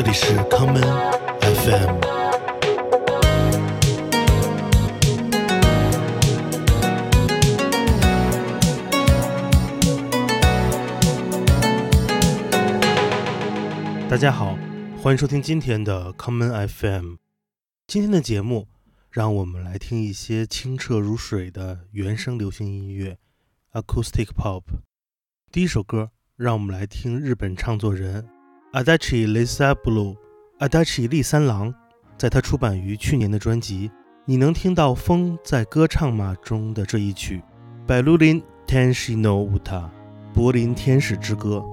这里是康门 FM。大家好，欢迎收听今天的康门 FM。今天的节目，让我们来听一些清澈如水的原声流行音乐 （Acoustic Pop）。第一首歌，让我们来听日本唱作人。阿达奇· c h i Liza b l u e a d a c 利三郎，在他出版于去年的专辑《你能听到风在歌唱吗》中的这一曲，白罗琳 t e n s h 柏林天使之歌。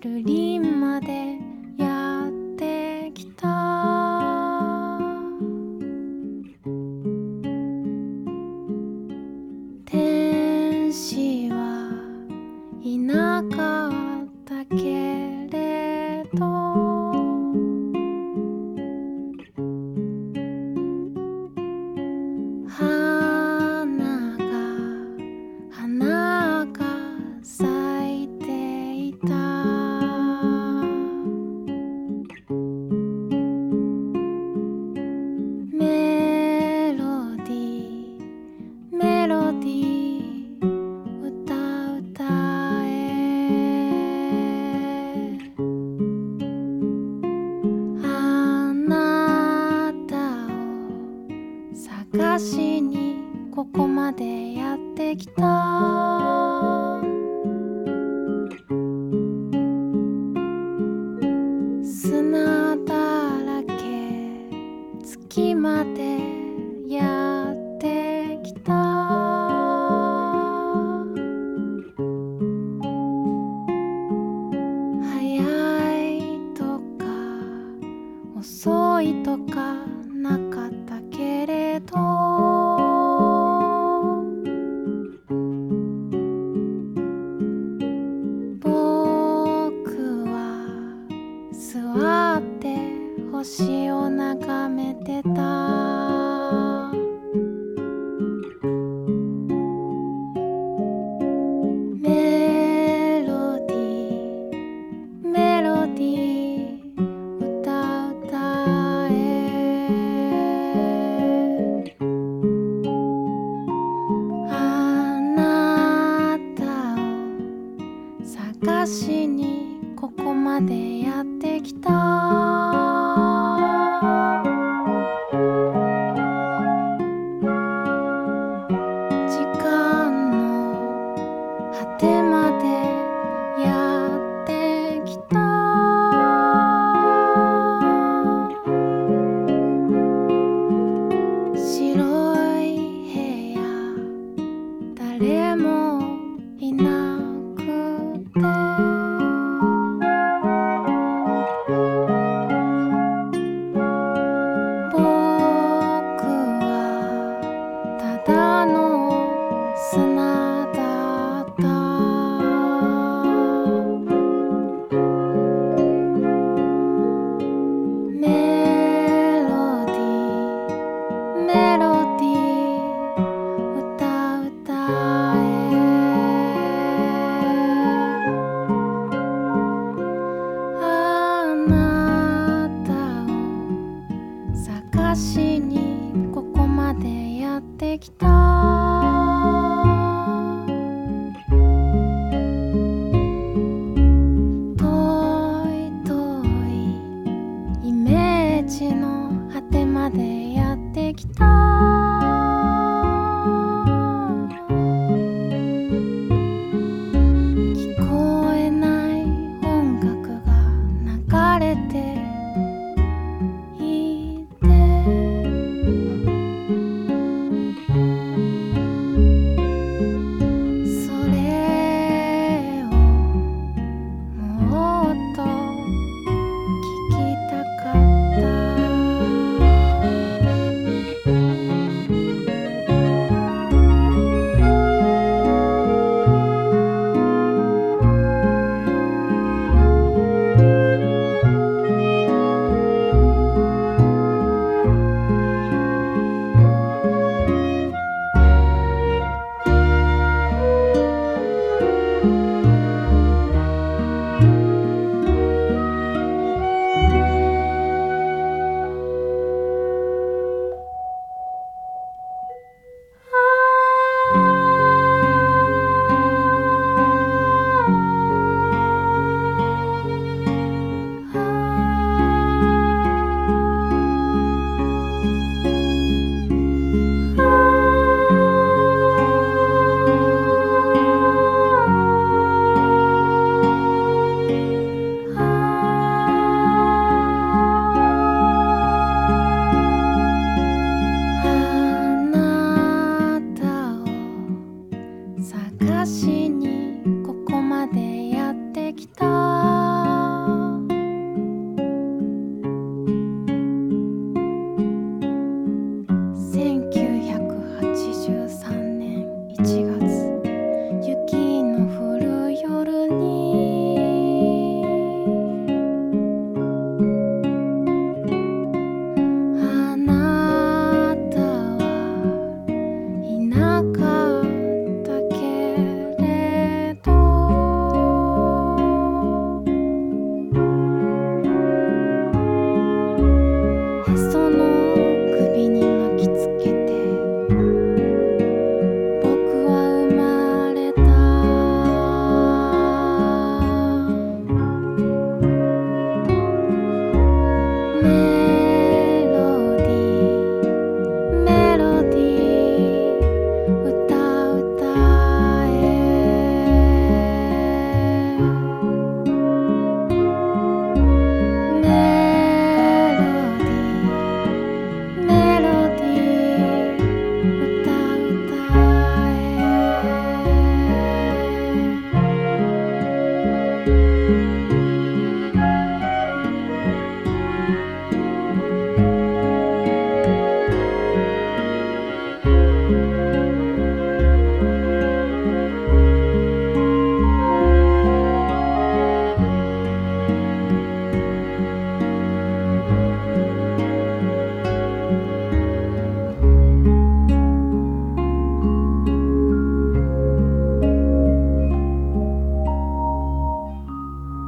ルリンまで心。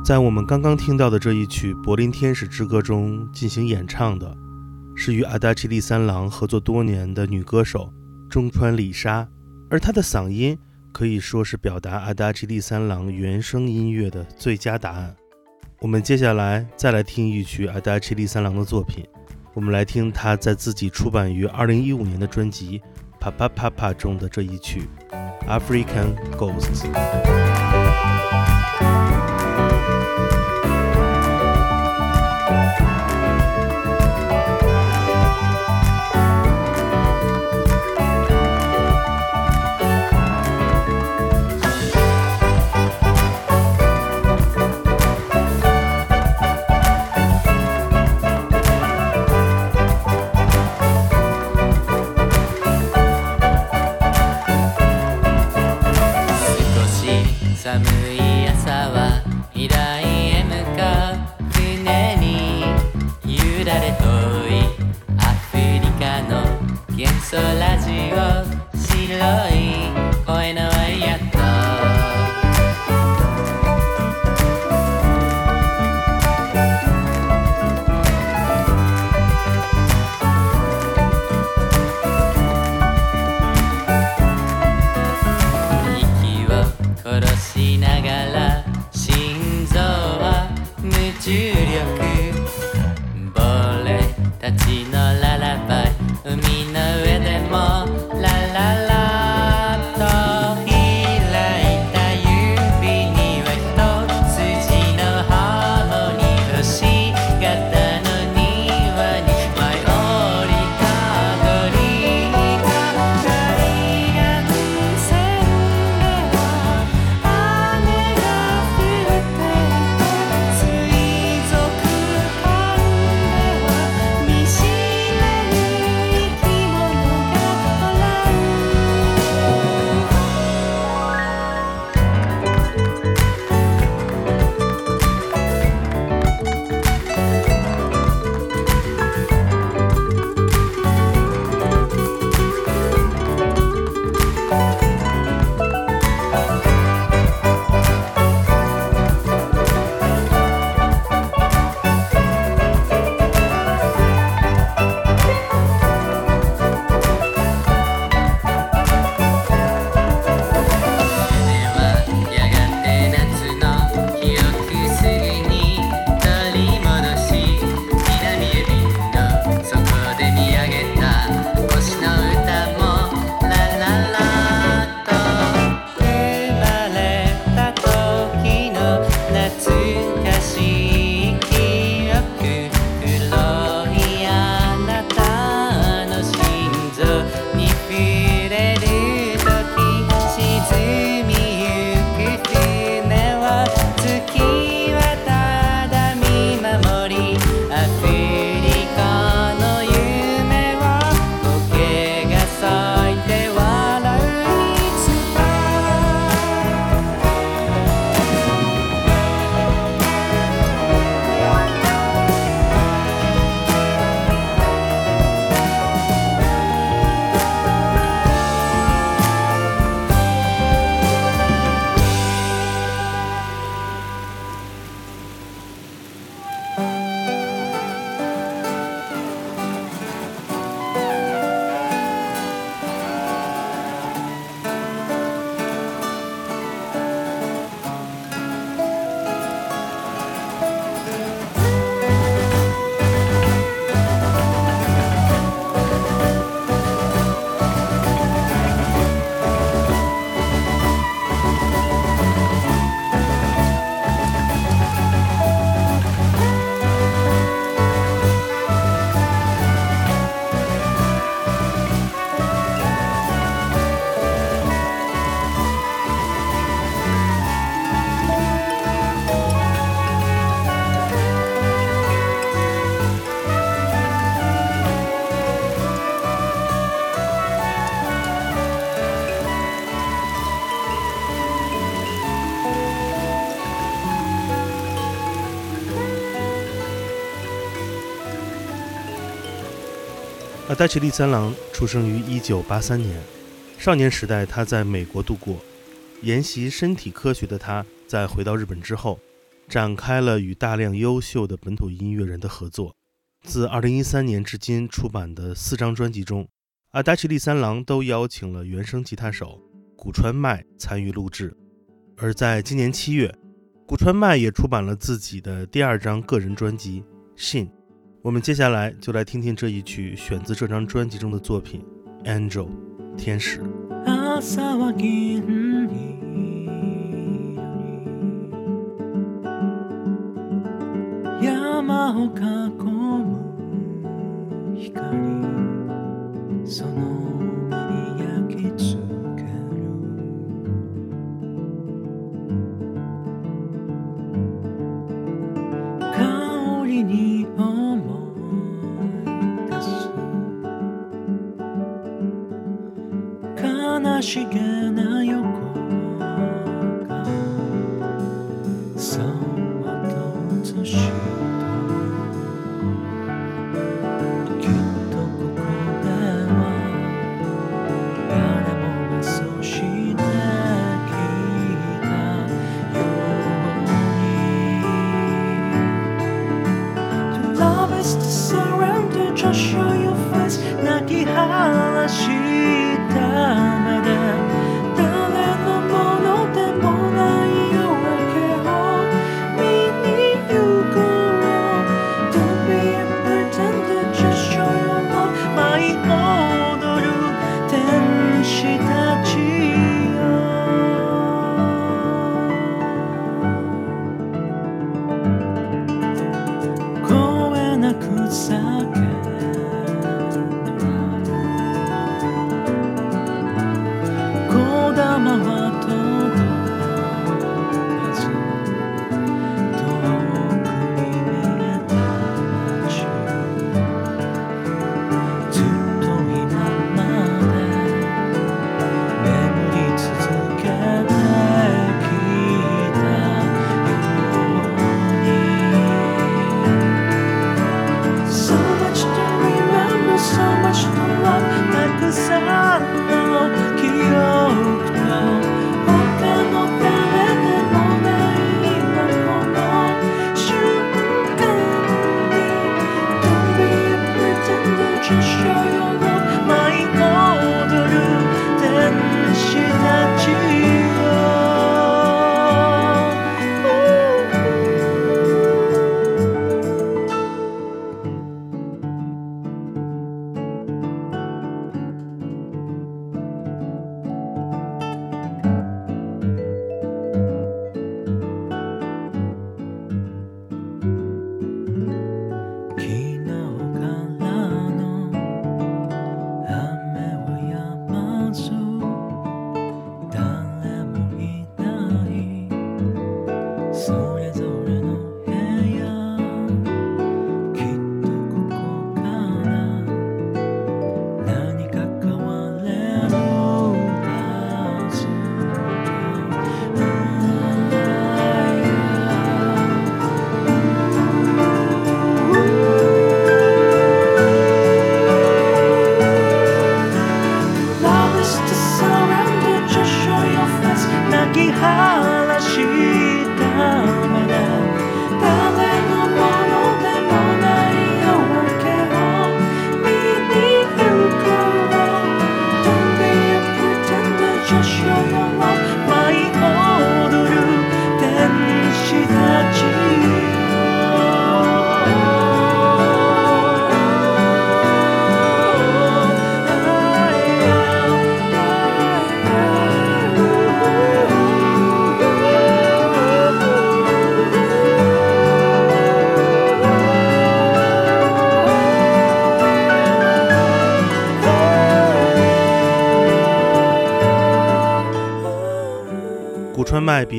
在我们刚刚听到的这一曲《柏林天使之歌》中进行演唱的，是与阿达奇利三郎合作多年的女歌手中川里沙，而她的嗓音可以说是表达阿达奇利三郎原声音乐的最佳答案。我们接下来再来听一曲阿达奇利三郎的作品，我们来听他在自己出版于二零一五年的专辑《啪啪啪啪》中的这一曲《African Ghosts》。达奇利三郎出生于1983年，少年时代他在美国度过。研习身体科学的他，在回到日本之后，展开了与大量优秀的本土音乐人的合作。自2013年至今出版的四张专辑中，阿达奇利三郎都邀请了原声吉他手古川麦参与录制。而在今年七月，古川麦也出版了自己的第二张个人专辑《信》。我们接下来就来听听这一曲，选自这张专辑中的作品《Angel》，天使。ましげな横がさまとずしきっとここでは誰もがそうしてきたように To love is to surrender just show your face 泣き晴らし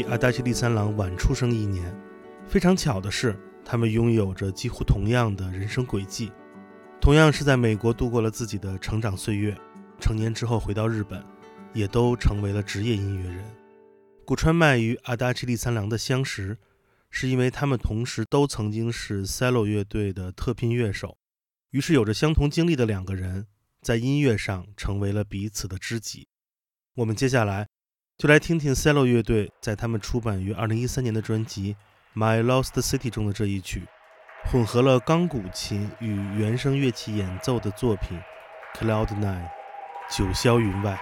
阿达西利三郎晚出生一年，非常巧的是，他们拥有着几乎同样的人生轨迹，同样是在美国度过了自己的成长岁月，成年之后回到日本，也都成为了职业音乐人。古川麦与阿达奇利三郎的相识，是因为他们同时都曾经是 cello 乐队的特聘乐手，于是有着相同经历的两个人，在音乐上成为了彼此的知己。我们接下来。就来听听 cello 乐队在他们出版于二零一三年的专辑《My Lost City》中的这一曲，混合了钢鼓琴与原声乐器演奏的作品《Cloud Nine》，九霄云外。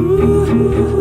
Ooh.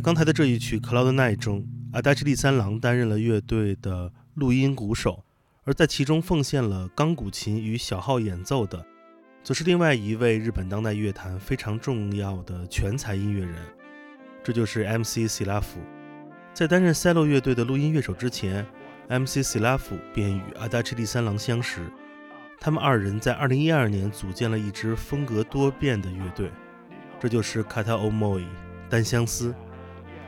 刚才的这一曲《c l o u d Night》中阿达西利三郎担任了乐队的录音鼓手，而在其中奉献了钢鼓琴与小号演奏的，则是另外一位日本当代乐坛非常重要的全才音乐人，这就是 M.C. 西拉夫。在担任赛 e l l o 乐队的录音乐手之前，M.C. 西拉夫便与阿达 a 利三郎相识，他们二人在2012年组建了一支风格多变的乐队，这就是《Kata Omoi》单相思。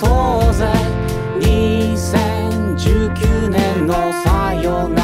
総菜2019年のさよなら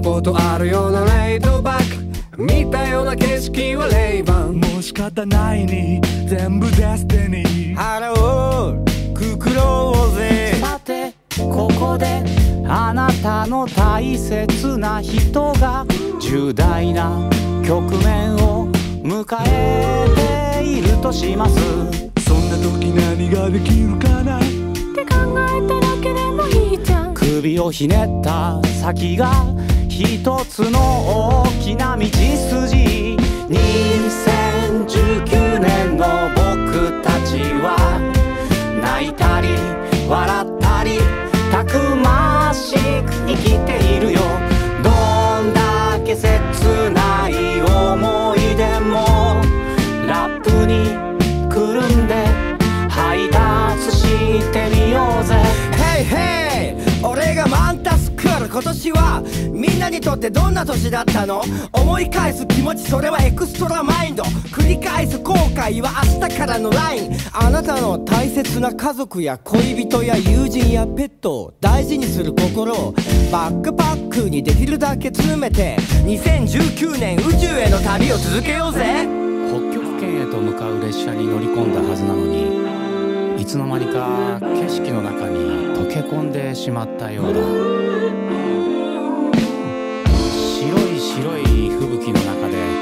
たことあるようなレイドバック見たような景色はレイバンもう仕方ないに全部デスティニー腹をくくろうぜさてここであなたの大切な人が重大な局面を迎えているとしますそんな時何ができるかなって考えただけでもいいじゃん首をひねった先が一つの大きな道筋2019年の僕たちは泣いたり笑ったりたくましく生きているよどんだけ切ない思い出もラップにくるんで配達してみようぜ Hey hey 俺がマンタスクール今年はなにとってどんな年だったの思い返す気持ちそれはエクストラマインド繰り返す後悔は明日からのラインあなたの大切な家族や恋人や友人やペットを大事にする心をバックパックにできるだけ詰めて2019年宇宙への旅を続けようぜ北極圏へと向かう列車に乗り込んだはずなのにいつの間にか景色の中に溶け込んでしまったようだ白い吹雪の中で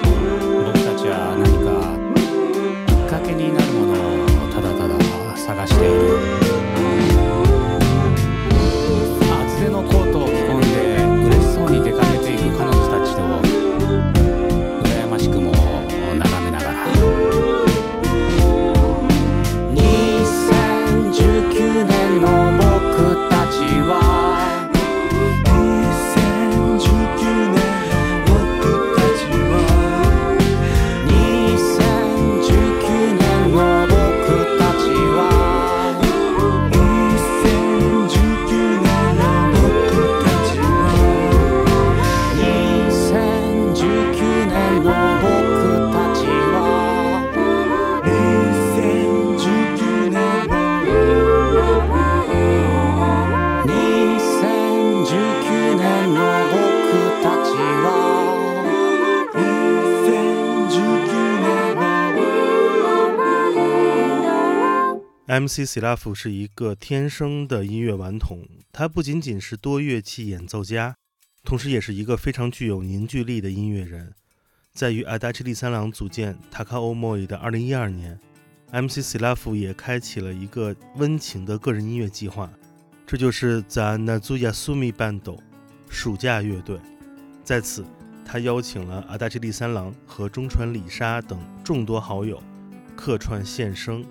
C s i l a f 是一个天生的音乐顽童，他不仅仅是多乐器演奏家，同时也是一个非常具有凝聚力的音乐人。在与 Adachi 立三郎组建 Takao Moy 的2012年，MC s i l a f 也开启了一个温情的个人音乐计划，这就是 a z u Yasumi Bando 暑假乐队。在此，他邀请了 Adachi 立三郎和中川里沙等众多好友客串献声。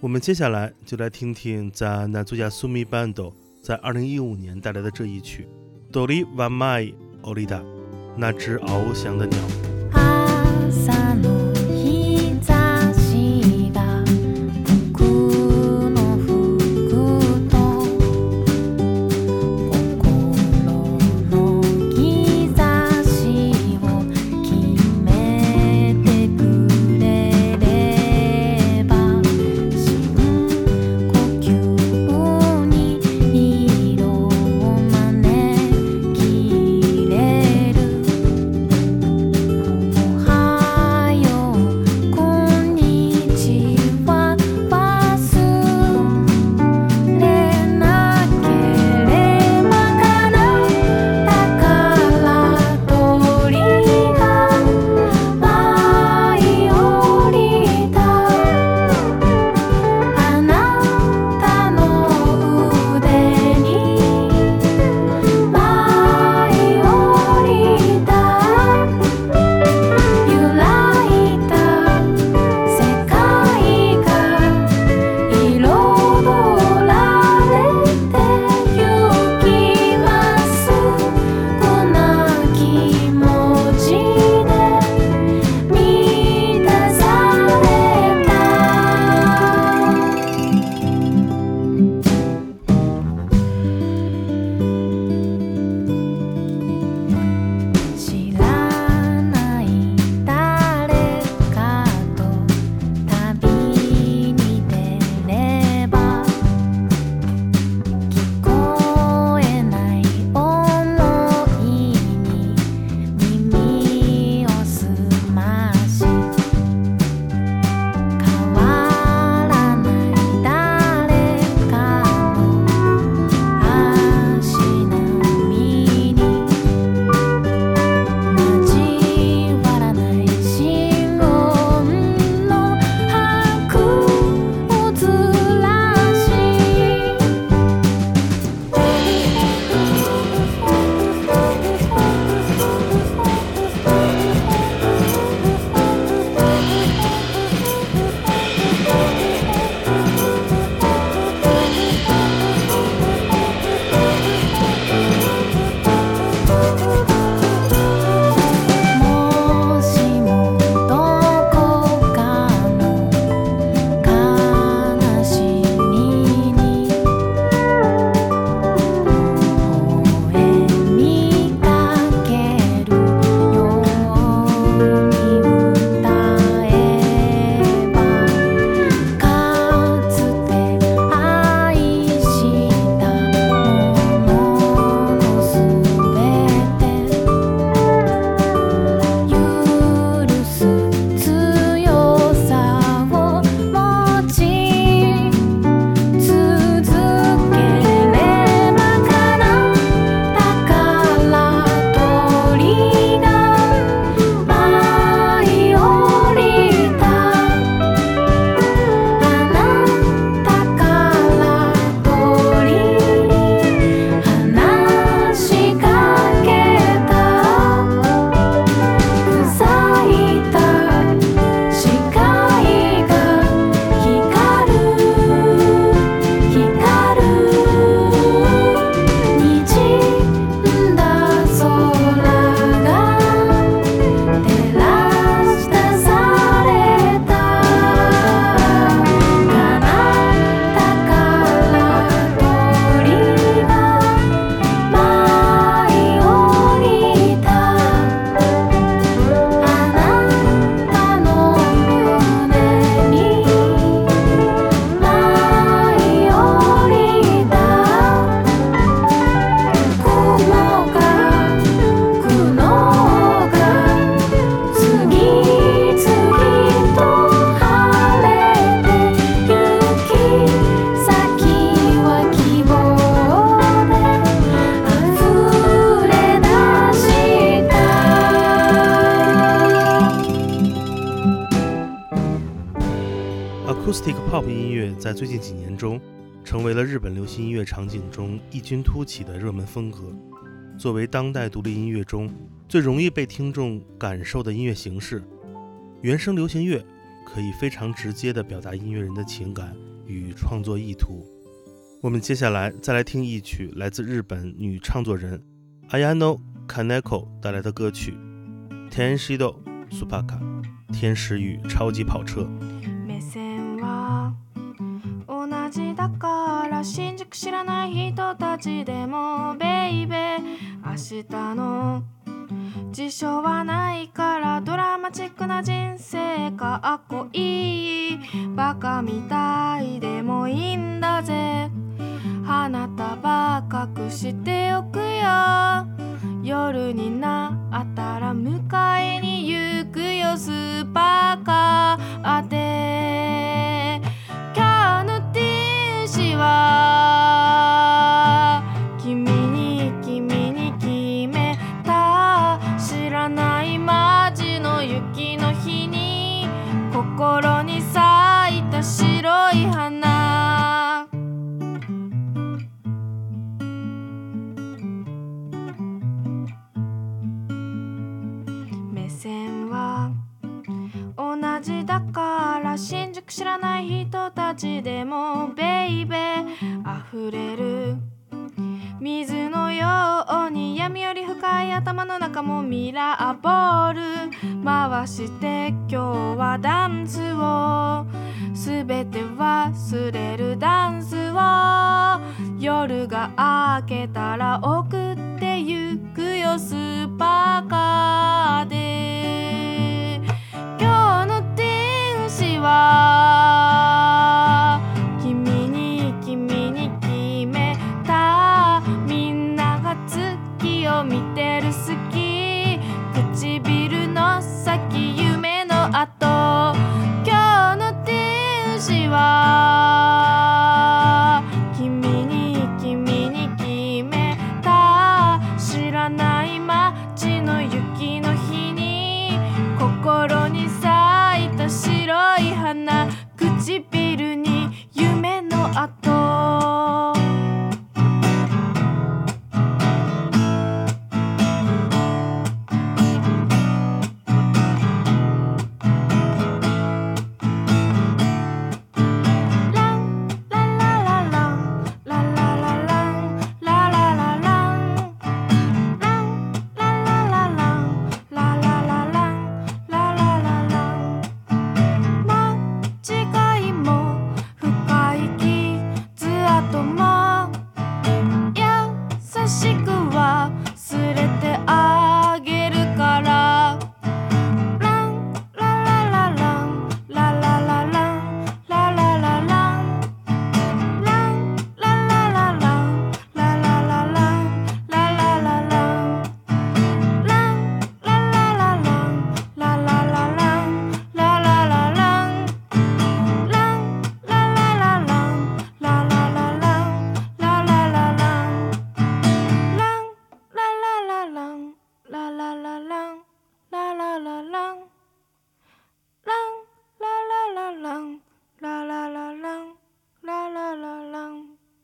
我们接下来就来听听咱南苏拉苏米半岛在二零一五年带来的这一曲《d o l i w a m a i o l i d a 那只翱翔的鸟。场景中异军突起的热门风格，作为当代独立音乐中最容易被听众感受的音乐形式，原声流行乐可以非常直接地表达音乐人的情感与创作意图。我们接下来再来听一曲来自日本女唱作人 Ayano Kaneko 带来的歌曲《天使的 s u p a k a 天使与超级跑车》。く知らない人たちでもベイベー明日の辞書はないからドラマチックな人生かっこいいバカみたいでもいいんだぜ花束隠しておくよ夜になったら迎えに行くよスーパーカー当ては君に君に決めた知らないマジの雪の日に心に咲いた白い花目線は同じだから新宿知らない人たちでも触れる水のように闇より深い頭の中もミラーボール回して今日はダンスを全て忘れるダンスを夜が明けたら送ってゆくよスーパーカーで今日の天使は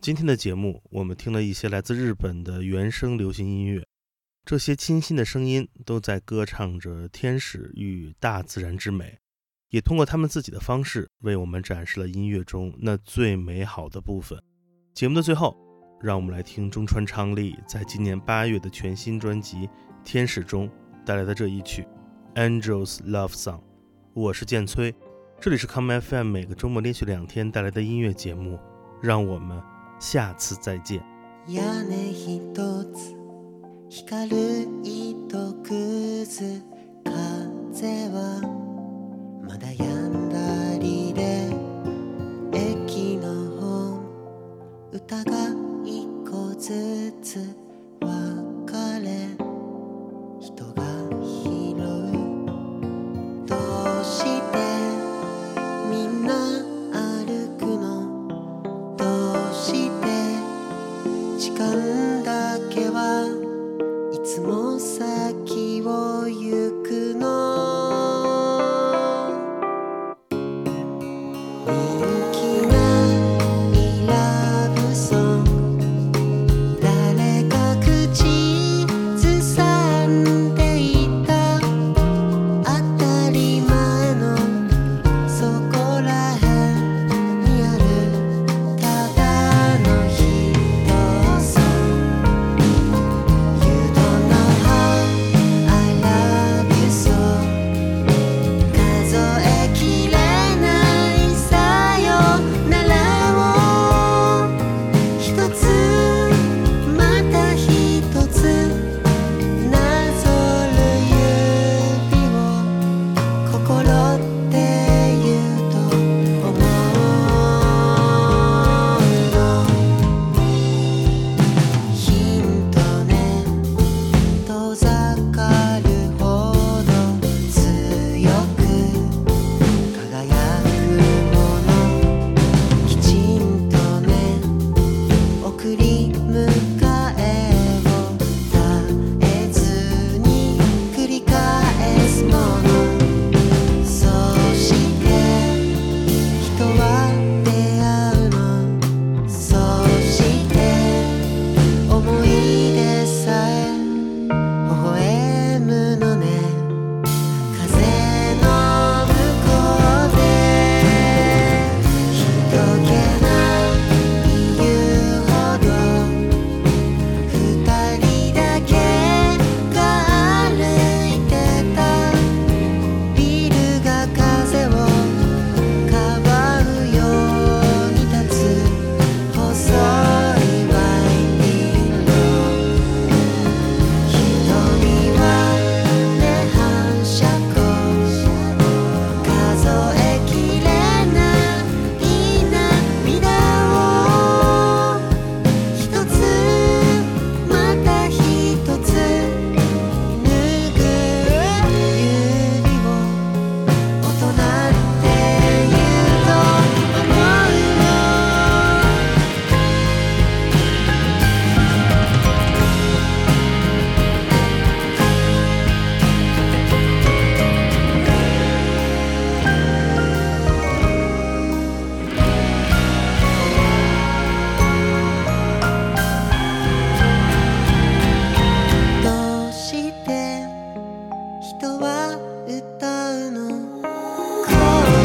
今天的节目，我们听了一些来自日本的原声流行音乐，这些清新的声音都在歌唱着天使与大自然之美，也通过他们自己的方式为我们展示了音乐中那最美好的部分。节目的最后，让我们来听中川昌利在今年八月的全新专辑《天使》中带来的这一曲《Angels Love Song》。我是剑崔，这里是 Come FM，每个周末连续两天带来的音乐节目，让我们。下次再见。屋根一つ光る糸くず風はまだ止んだりで駅のホーム歌が一個ずつ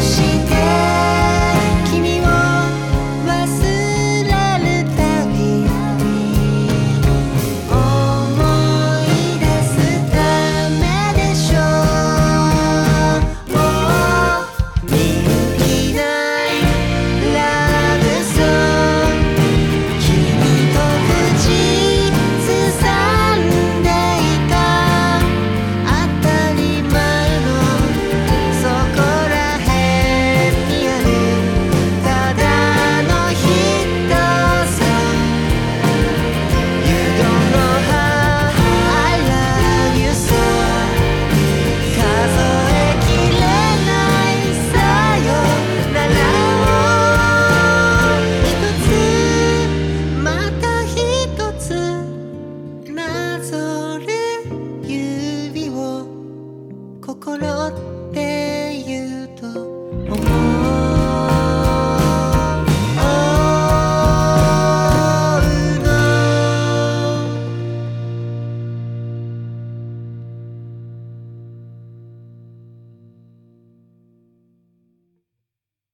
she